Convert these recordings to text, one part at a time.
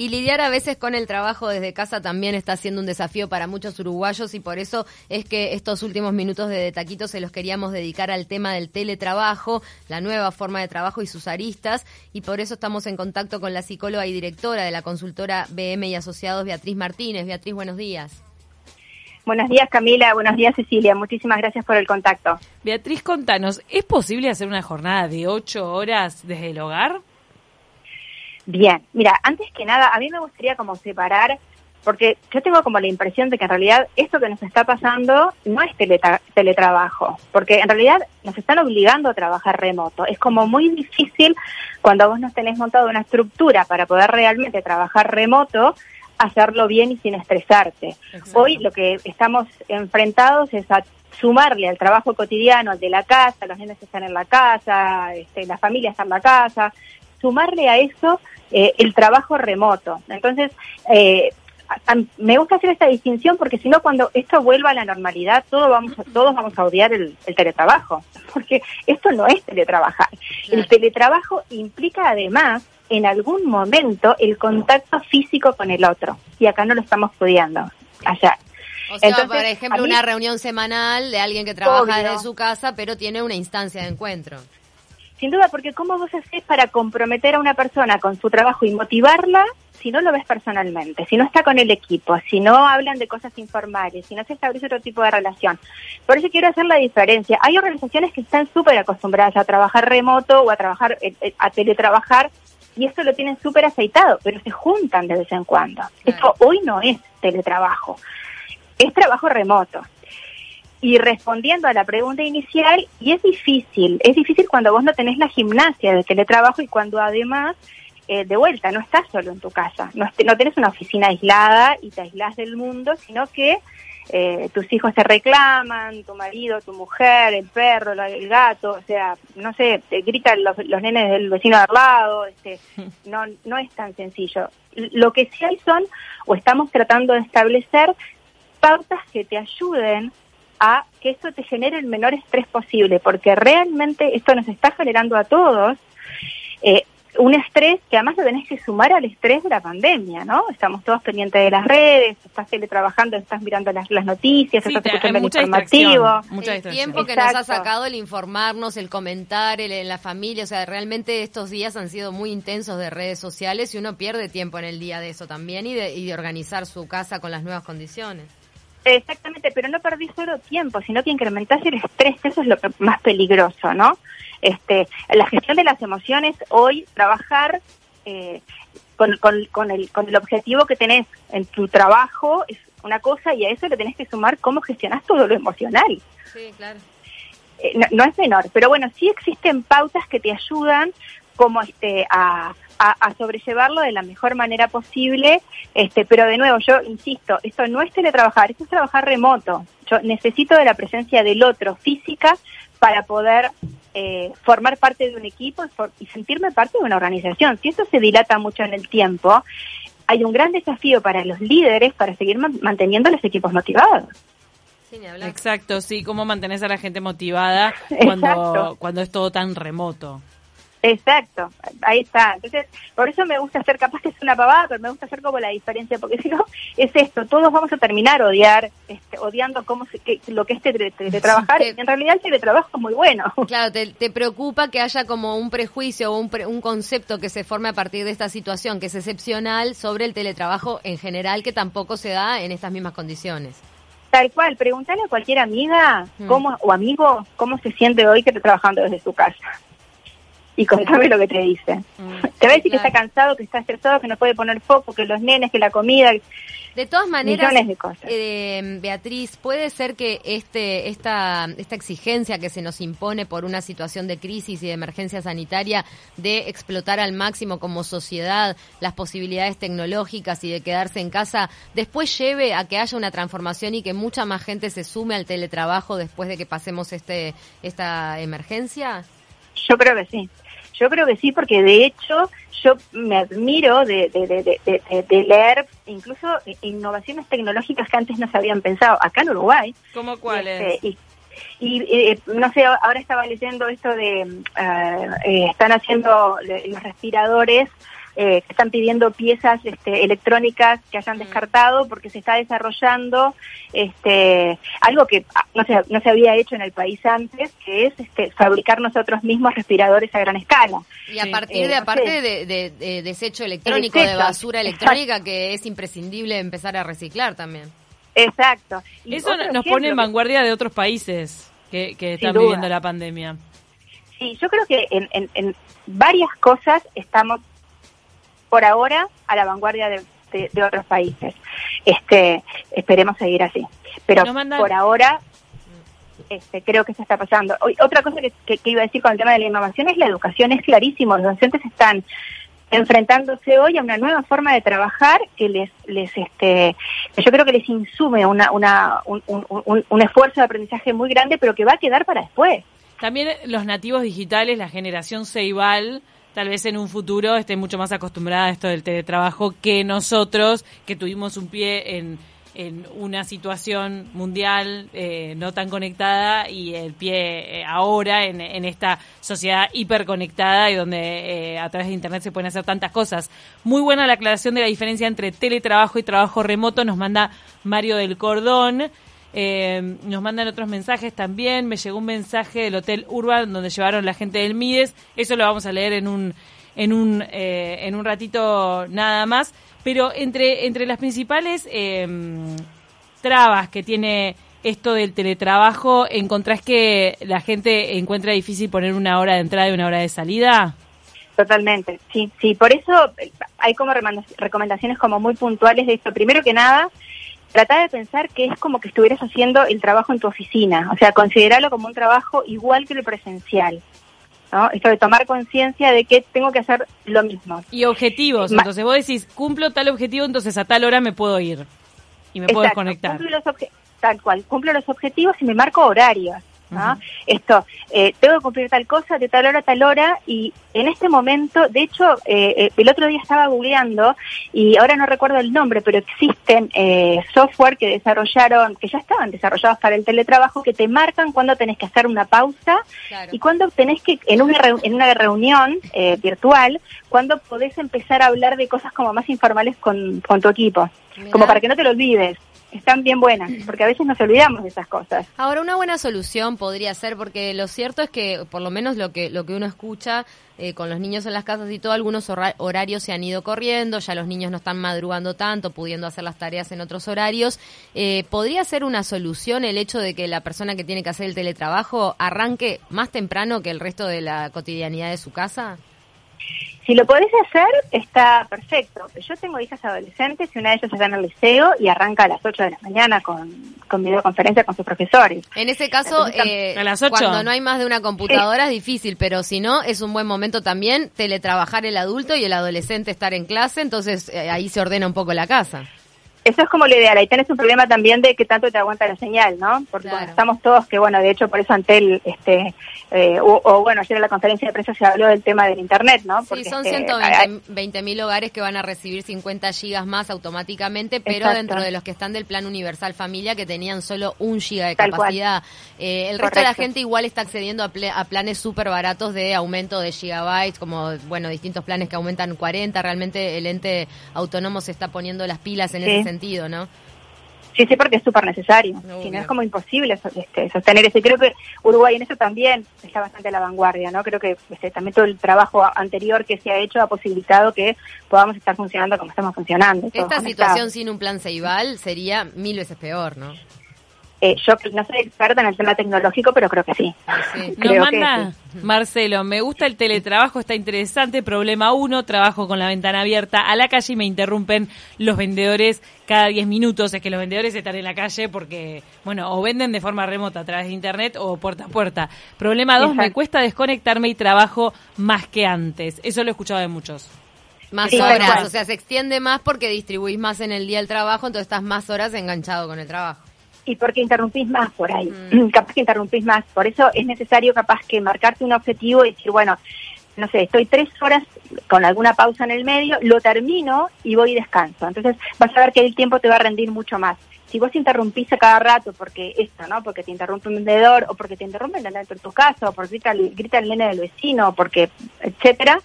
Y lidiar a veces con el trabajo desde casa también está siendo un desafío para muchos uruguayos y por eso es que estos últimos minutos de, de Taquito se los queríamos dedicar al tema del teletrabajo, la nueva forma de trabajo y sus aristas. Y por eso estamos en contacto con la psicóloga y directora de la consultora BM y Asociados, Beatriz Martínez. Beatriz, buenos días. Buenos días Camila, buenos días Cecilia, muchísimas gracias por el contacto. Beatriz, contanos, ¿es posible hacer una jornada de ocho horas desde el hogar? Bien, mira, antes que nada, a mí me gustaría como separar, porque yo tengo como la impresión de que en realidad esto que nos está pasando no es teletrabajo, porque en realidad nos están obligando a trabajar remoto. Es como muy difícil cuando vos no tenés montado una estructura para poder realmente trabajar remoto, hacerlo bien y sin estresarte. Hoy lo que estamos enfrentados es a sumarle al trabajo cotidiano, al de la casa, los niños están en la casa, este, la familia está en la casa, sumarle a eso eh, el trabajo remoto. Entonces, eh, me gusta hacer esta distinción porque si no, cuando esto vuelva a la normalidad, todos vamos a, todos vamos a odiar el, teletrabajo, porque esto no es teletrabajar. El teletrabajo implica además, en algún momento, el contacto físico con el otro, y acá no lo estamos pudiendo allá. O sea, por ejemplo, una reunión semanal de alguien que trabaja desde su casa, pero tiene una instancia de encuentro. Sin duda, porque ¿cómo vos haces para comprometer a una persona con su trabajo y motivarla si no lo ves personalmente, si no está con el equipo, si no hablan de cosas informales, si no se establece otro tipo de relación? Por eso quiero hacer la diferencia. Hay organizaciones que están súper acostumbradas a trabajar remoto o a trabajar, eh, eh, a teletrabajar y esto lo tienen súper aceitado, pero se juntan de vez en cuando. Esto hoy no es teletrabajo, es trabajo remoto y respondiendo a la pregunta inicial, y es difícil, es difícil cuando vos no tenés la gimnasia de teletrabajo y cuando además, eh, de vuelta, no estás solo en tu casa, no, no tenés una oficina aislada y te aislás del mundo, sino que eh, tus hijos te reclaman, tu marido, tu mujer, el perro, el gato, o sea, no sé, te gritan los, los nenes del vecino de al lado, este, no, no es tan sencillo. Lo que sí hay son, o estamos tratando de establecer, pautas que te ayuden a que esto te genere el menor estrés posible, porque realmente esto nos está generando a todos eh, un estrés que además lo tenés que sumar al estrés de la pandemia, ¿no? Estamos todos pendientes de las redes, estás teletrabajando, estás mirando las, noticias, estás escuchando el informativo. el tiempo que nos ha sacado el informarnos, el comentar en la familia, o sea, realmente estos días han sido muy intensos de redes sociales y uno pierde tiempo en el día de eso también y de, y de organizar su casa con las nuevas condiciones. Exactamente, pero no perdí solo tiempo, sino que incrementás el estrés, eso es lo más peligroso, ¿no? Este, la gestión de las emociones, hoy trabajar eh, con, con, el, con el objetivo que tenés en tu trabajo es una cosa y a eso le tenés que sumar cómo gestionás todo lo emocional. Sí, claro. Eh, no, es menor, pero bueno, sí existen pautas que te ayudan como este a, a, sobrellevarlo de la mejor manera posible, este, pero de nuevo, yo insisto, esto no es teletrabajar, esto es trabajar remoto. Yo necesito de la presencia del otro física para poder eh, formar parte de un equipo y sentirme parte de una organización. Si esto se dilata mucho en el tiempo, hay un gran desafío para los líderes para seguir manteniendo los equipos motivados. Exacto, sí, cómo mantenés a la gente motivada cuando, cuando es todo tan remoto. Exacto, ahí está. Entonces, por eso me gusta ser capaz que es una pavada, pero me gusta hacer como la diferencia, porque si no, es esto, todos vamos a terminar odiar, este, odiando cómo lo que es teletrabajar, en realidad el teletrabajo es muy bueno. Claro, te, preocupa que haya como un prejuicio o un, un concepto que se forme a partir de esta situación, que es excepcional, sobre el teletrabajo en general, que tampoco se da en estas mismas condiciones. Tal cual, pregúntale a cualquier amiga mm. cómo, o amigo cómo se siente hoy que está trabajando desde su casa y contame lo que te dice. Mm, te va a decir que está cansado, que está estresado, que no puede poner foco, que los nenes, que la comida. De todas maneras, eh, Beatriz, puede ser que este, esta, esta exigencia que se nos impone por una situación de crisis y de emergencia sanitaria de explotar al máximo como sociedad las posibilidades tecnológicas y de quedarse en casa, después lleve a que haya una transformación y que mucha más gente se sume al teletrabajo después de que pasemos este, esta emergencia? Yo creo que sí. Yo creo que sí, porque de hecho yo me admiro de, de, leer incluso innovaciones tecnológicas que antes no se habían pensado acá en Uruguay. ¿Cómo cuáles? Este, y, eh, no sé, ahora estaba leyendo esto de, eh, están haciendo los respiradores eh, que están pidiendo piezas este, electrónicas que hayan mm. descartado porque se está desarrollando este, algo que ah, no se, no se había hecho en el país antes, que es este, fabricar nosotros mismos respiradores a gran escala. Y a partir de, eh, aparte de, desecho electrónico, de basura electrónica, que es imprescindible empezar a reciclar también. Exacto. Eso nos pone en vanguardia de otros países que, están viviendo la pandemia. Sí, yo creo que en, varias cosas estamos por ahora a la vanguardia de, otros países. Este, esperemos seguir así. Pero por ahora este, creo que se está pasando. Otra cosa que, iba a decir con el tema de la innovación es la educación. Es clarísimo, los docentes están enfrentándose hoy a una nueva forma de trabajar que les, les este, yo creo que les insume una, una, un, un, un esfuerzo de aprendizaje muy grande, pero que va a quedar para después. También los nativos digitales, la generación Ceibal, tal vez en un futuro esté mucho más acostumbrada a esto del teletrabajo que nosotros, que tuvimos un pie en en una situación mundial eh, no tan conectada y el pie eh, ahora en, esta sociedad hiperconectada y donde eh, a través de Internet se pueden hacer tantas cosas. Muy buena la aclaración de la diferencia entre teletrabajo y trabajo remoto, nos manda Mario del Cordón. Nos mandan otros mensajes también. Me llegó un mensaje del Hotel Urban donde llevaron la gente del Mides. Eso lo vamos a leer en un, en un, en un ratito nada más. Pero entre, entre las principales em, trabas que tiene esto del teletrabajo, ¿encontrás que la gente encuentra difícil poner una hora de entrada y una hora de salida? Totalmente, sí, sí. Por eso hay como recomendaciones como muy puntuales de esto. Primero que nada, trata de pensar que es como que estuvieras haciendo el trabajo en tu oficina. O sea, considerarlo como un trabajo igual que el presencial. ¿no? Esto de tomar conciencia de que tengo que hacer lo mismo. Y objetivos, entonces vos decís, cumplo tal objetivo, entonces a tal hora me puedo ir y me puedo desconectar. tal cual, cumplo los objetivos y me marco horarios. Esto, eh, tengo que cumplir tal cosa de tal hora a tal hora y en este momento, de hecho, eh, eh, el otro día estaba googleando y ahora no recuerdo el nombre, pero existen software que desarrollaron, que ya estaban desarrollados para el teletrabajo, que te marcan cuando tenés que hacer una pausa y cuando tenés que, en una, en una reunión virtual, cuando podés empezar a hablar de cosas como más informales con, con tu equipo, como para que no te lo olvides están bien buenas, porque a veces nos olvidamos de esas cosas. Ahora, una buena solución podría ser, porque lo cierto es que, por lo menos lo que, lo que uno escucha eh, con los niños en las casas y todo, algunos horarios se han ido corriendo, ya los niños no están madrugando tanto, pudiendo hacer las tareas en otros horarios. Eh, ¿Podría ser una solución el hecho de que la persona que tiene que hacer el teletrabajo arranque más temprano que el resto de la cotidianidad de su casa? Si lo podés hacer, está perfecto. Yo tengo hijas adolescentes y una de ellas está en el liceo y arranca a las 8 de la mañana con, con videoconferencia con sus profesores. En ese caso, eh, cuando no hay más de una computadora es difícil, pero si no, es un buen momento también teletrabajar el adulto y el adolescente estar en clase, entonces eh, ahí se ordena un poco la casa. Eso es como lo ideal. Ahí tenés un problema también de que tanto te aguanta la señal, ¿no? Porque estamos todos que, bueno, de hecho, por eso Antel, este, eh, o, bueno, ayer en la conferencia de prensa se habló del tema del Internet, ¿no? Porque, sí, son 120 este, mil hogares que van a recibir 50 gigas más automáticamente, pero dentro de los que están del Plan Universal Familia, que tenían solo un giga de capacidad. Eh, el resto de la gente igual está accediendo a, a planes súper baratos de aumento de gigabytes, como, bueno, distintos planes que aumentan 40. Realmente el ente autónomo se está poniendo las pilas en ese sentido, ¿no? Sí, sí, porque es súper necesario. Si no, es como imposible este, sostener eso. Y creo que Uruguay en eso también está bastante a la vanguardia, ¿no? Creo que este, también todo el trabajo anterior que se ha hecho ha posibilitado que podamos estar funcionando como estamos funcionando. Esta situación sin un plan Ceibal sería mil veces peor, ¿no? Eh, yo no soy experta en el tema tecnológico, pero creo que sí. Nos manda Marcelo, me gusta el teletrabajo, está interesante. Problema uno, trabajo con la ventana abierta a la calle y me interrumpen los vendedores cada 10 minutos. Es que los vendedores están en la calle porque, bueno, o venden de forma remota a través de internet o puerta a puerta. Problema dos, me cuesta desconectarme y trabajo más que antes. Eso lo he escuchado de muchos. Más horas, o sea, se extiende más porque distribuís más en el día el trabajo, entonces estás más horas enganchado con el trabajo y porque interrumpís más por ahí, mm. capaz que interrumpís más. Por eso es necesario capaz que marcarte un objetivo y decir, bueno, no sé, estoy tres horas con alguna pausa en el medio, lo termino y voy y descanso. Entonces vas a ver que el tiempo te va a rendir mucho más. si vos interrumpís a cada rato porque esto, ¿no? Porque te interrumpe un vendedor o porque te interrumpen dentro de tu casa o porque grita, grita el nene del vecino o porque, etcétera,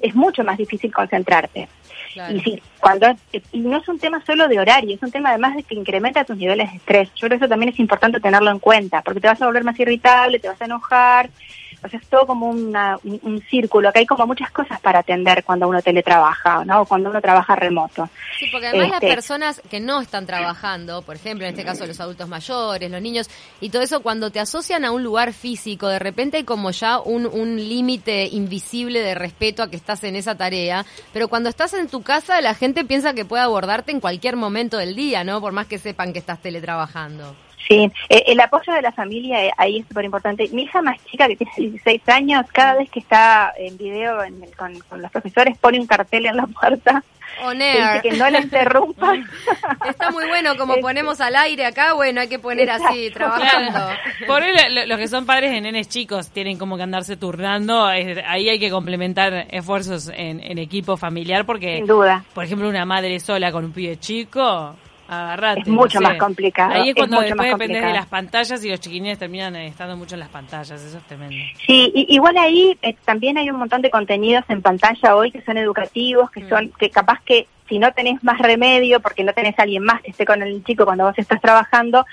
es mucho más difícil concentrarte. Y sí, cuando y no es un tema solo de horario, es un tema además de que incrementa tus niveles de estrés. Yo creo que eso también es importante tenerlo en cuenta, porque te vas a volver más irritable, te vas a enojar, o sea, es todo como un, círculo, que hay como muchas cosas para atender cuando uno teletrabaja, ¿no? O cuando uno trabaja remoto. Sí, porque además las este, personas que no están trabajando, por ejemplo, en este caso los adultos mayores, los niños, y todo eso, cuando te asocian a un lugar físico, de repente hay como ya un, un límite invisible de respeto a que estás en esa tarea, pero cuando estás en tu casa, la gente piensa que puede abordarte en cualquier momento del día, ¿no? Por más que sepan que estás teletrabajando. Sí, eh, el apoyo de la familia eh, ahí es súper importante. Mi hija más chica, que tiene 16 años, cada vez que está en video con, los profesores, pone un cartel en la puerta. Que, que no la interrumpa. Está muy bueno, como ponemos al aire acá, bueno, hay que poner así, trabajando. Por los que son padres de nenes chicos tienen como que andarse turnando. Ahí hay que complementar esfuerzos en, en equipo familiar porque, Sin duda. por ejemplo, una madre sola con un pibe chico es mucho más complicado. Ahí es cuando después depende de las pantallas y los chiquinines terminan estando mucho en las pantallas, eso es tremendo. Sí, igual ahí eh, también hay un montón de contenidos en pantalla hoy que son educativos, que mm. son que capaz que si no tenés más remedio, porque no tenés a alguien más que esté con el chico cuando vos estás trabajando,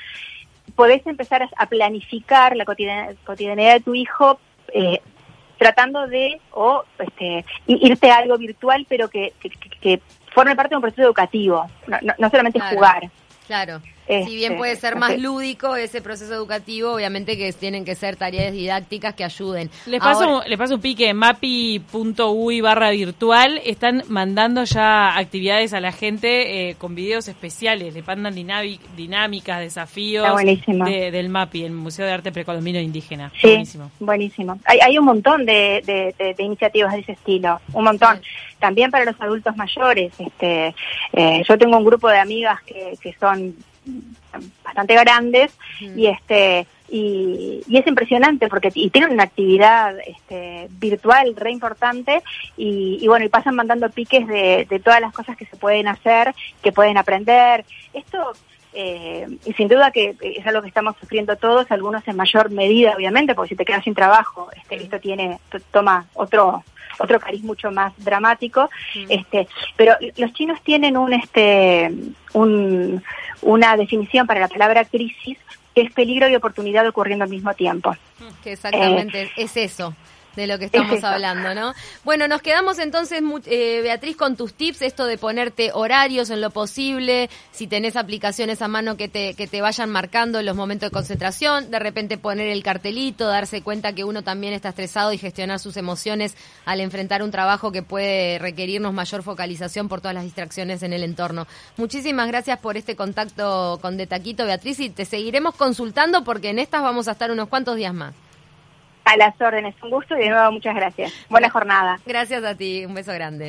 podés empezar a planificar la cotidianidad de tu hijo eh, tratando de o este, irte a algo virtual, pero que, que forme parte de un proceso educativo, no, solamente jugar. Claro. Si bien puede ser más lúdico ese proceso educativo, obviamente que tienen que ser tareas didácticas que ayuden. Les paso, le paso un pique, mapi.ui barra virtual, están mandando ya actividades a la gente eh, con videos especiales, le mandan dinámicas, desafíos del MAPI, el Museo de Arte Precolombino Indígena. Sí, buenísimo. buenísimo. Hay, hay un montón de, iniciativas de ese estilo, un montón también para los adultos mayores. Este, eh, yo tengo un grupo de amigas que, que son bastante grandes mm. y este y, es impresionante porque y tienen una actividad este, virtual re importante y, bueno y pasan mandando piques de, de, todas las cosas que se pueden hacer que pueden aprender esto eh, y sin duda que es algo que estamos sufriendo todos algunos en mayor medida obviamente porque si te quedas sin trabajo este, esto tiene toma otro otro cariz mucho más dramático, este, pero los chinos tienen un este un, una definición para la palabra crisis que es peligro y oportunidad ocurriendo al mismo tiempo. Que exactamente es eso de lo que estamos hablando, ¿no? Bueno, nos quedamos entonces, eh, Beatriz, con tus tips, esto de ponerte horarios en lo posible, si tenés aplicaciones a mano que te, que te vayan marcando los momentos de concentración, de repente poner el cartelito, darse cuenta que uno también está estresado y gestionar sus emociones al enfrentar un trabajo que puede requerirnos mayor focalización por todas las distracciones en el entorno. Muchísimas gracias por este contacto con De Taquito, Beatriz, y te seguiremos consultando porque en estas vamos a estar unos cuantos días más. A las órdenes, un gusto y de nuevo muchas gracias. Buena jornada. Gracias a ti, un beso grande.